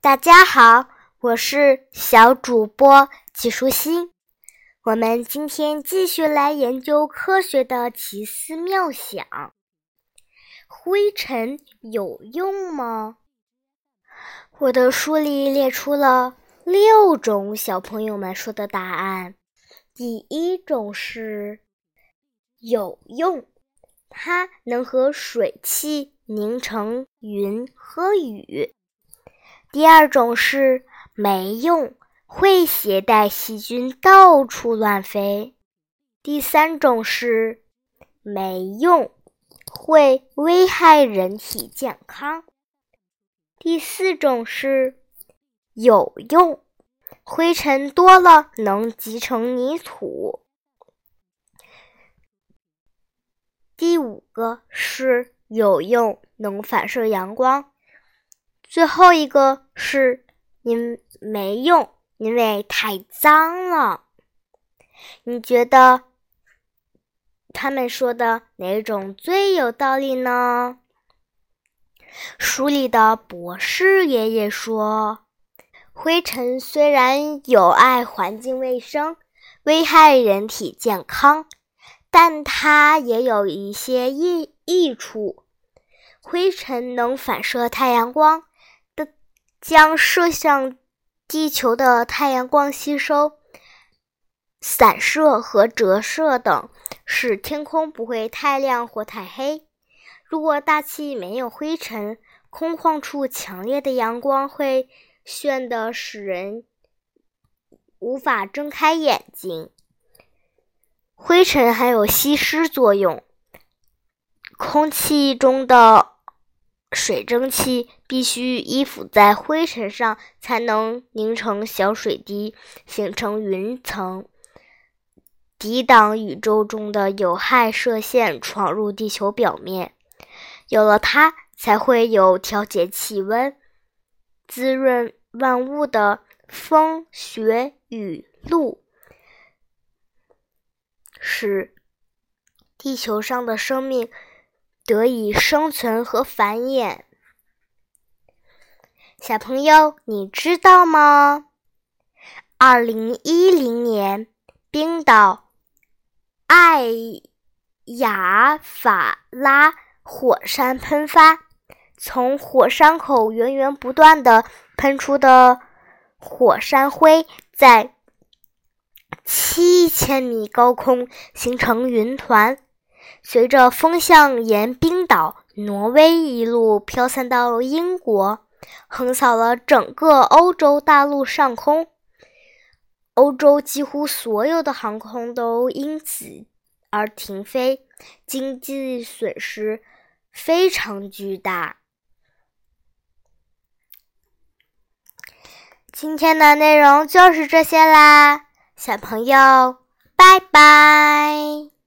大家好，我是小主播季舒心。我们今天继续来研究科学的奇思妙想。灰尘有用吗？我的书里列出了六种小朋友们说的答案。第一种是有用，它能和水汽凝成云和雨。第二种是没用，会携带细菌到处乱飞。第三种是没用，会危害人体健康。第四种是有用，灰尘多了能积成泥土。第五个是有用，能反射阳光。最后一个是因没用，因为太脏了。你觉得他们说的哪种最有道理呢？书里的博士爷爷说：“灰尘虽然有碍环境卫生，危害人体健康，但它也有一些益益处。灰尘能反射太阳光。”将射向地球的太阳光吸收、散射和折射等，使天空不会太亮或太黑。如果大气没有灰尘，空旷处强烈的阳光会炫得使人无法睁开眼睛。灰尘还有吸湿作用，空气中的。水蒸气必须依附在灰尘上，才能凝成小水滴，形成云层，抵挡宇宙中的有害射线闯入地球表面。有了它，才会有调节气温、滋润万物的风、雪、雨、露，使地球上的生命。得以生存和繁衍。小朋友，你知道吗？二零一零年，冰岛艾雅法拉火山喷发，从火山口源源不断的喷出的火山灰，在七千米高空形成云团。随着风向沿冰岛、挪威一路飘散到英国，横扫了整个欧洲大陆上空。欧洲几乎所有的航空都因此而停飞，经济损失非常巨大。今天的内容就是这些啦，小朋友，拜拜。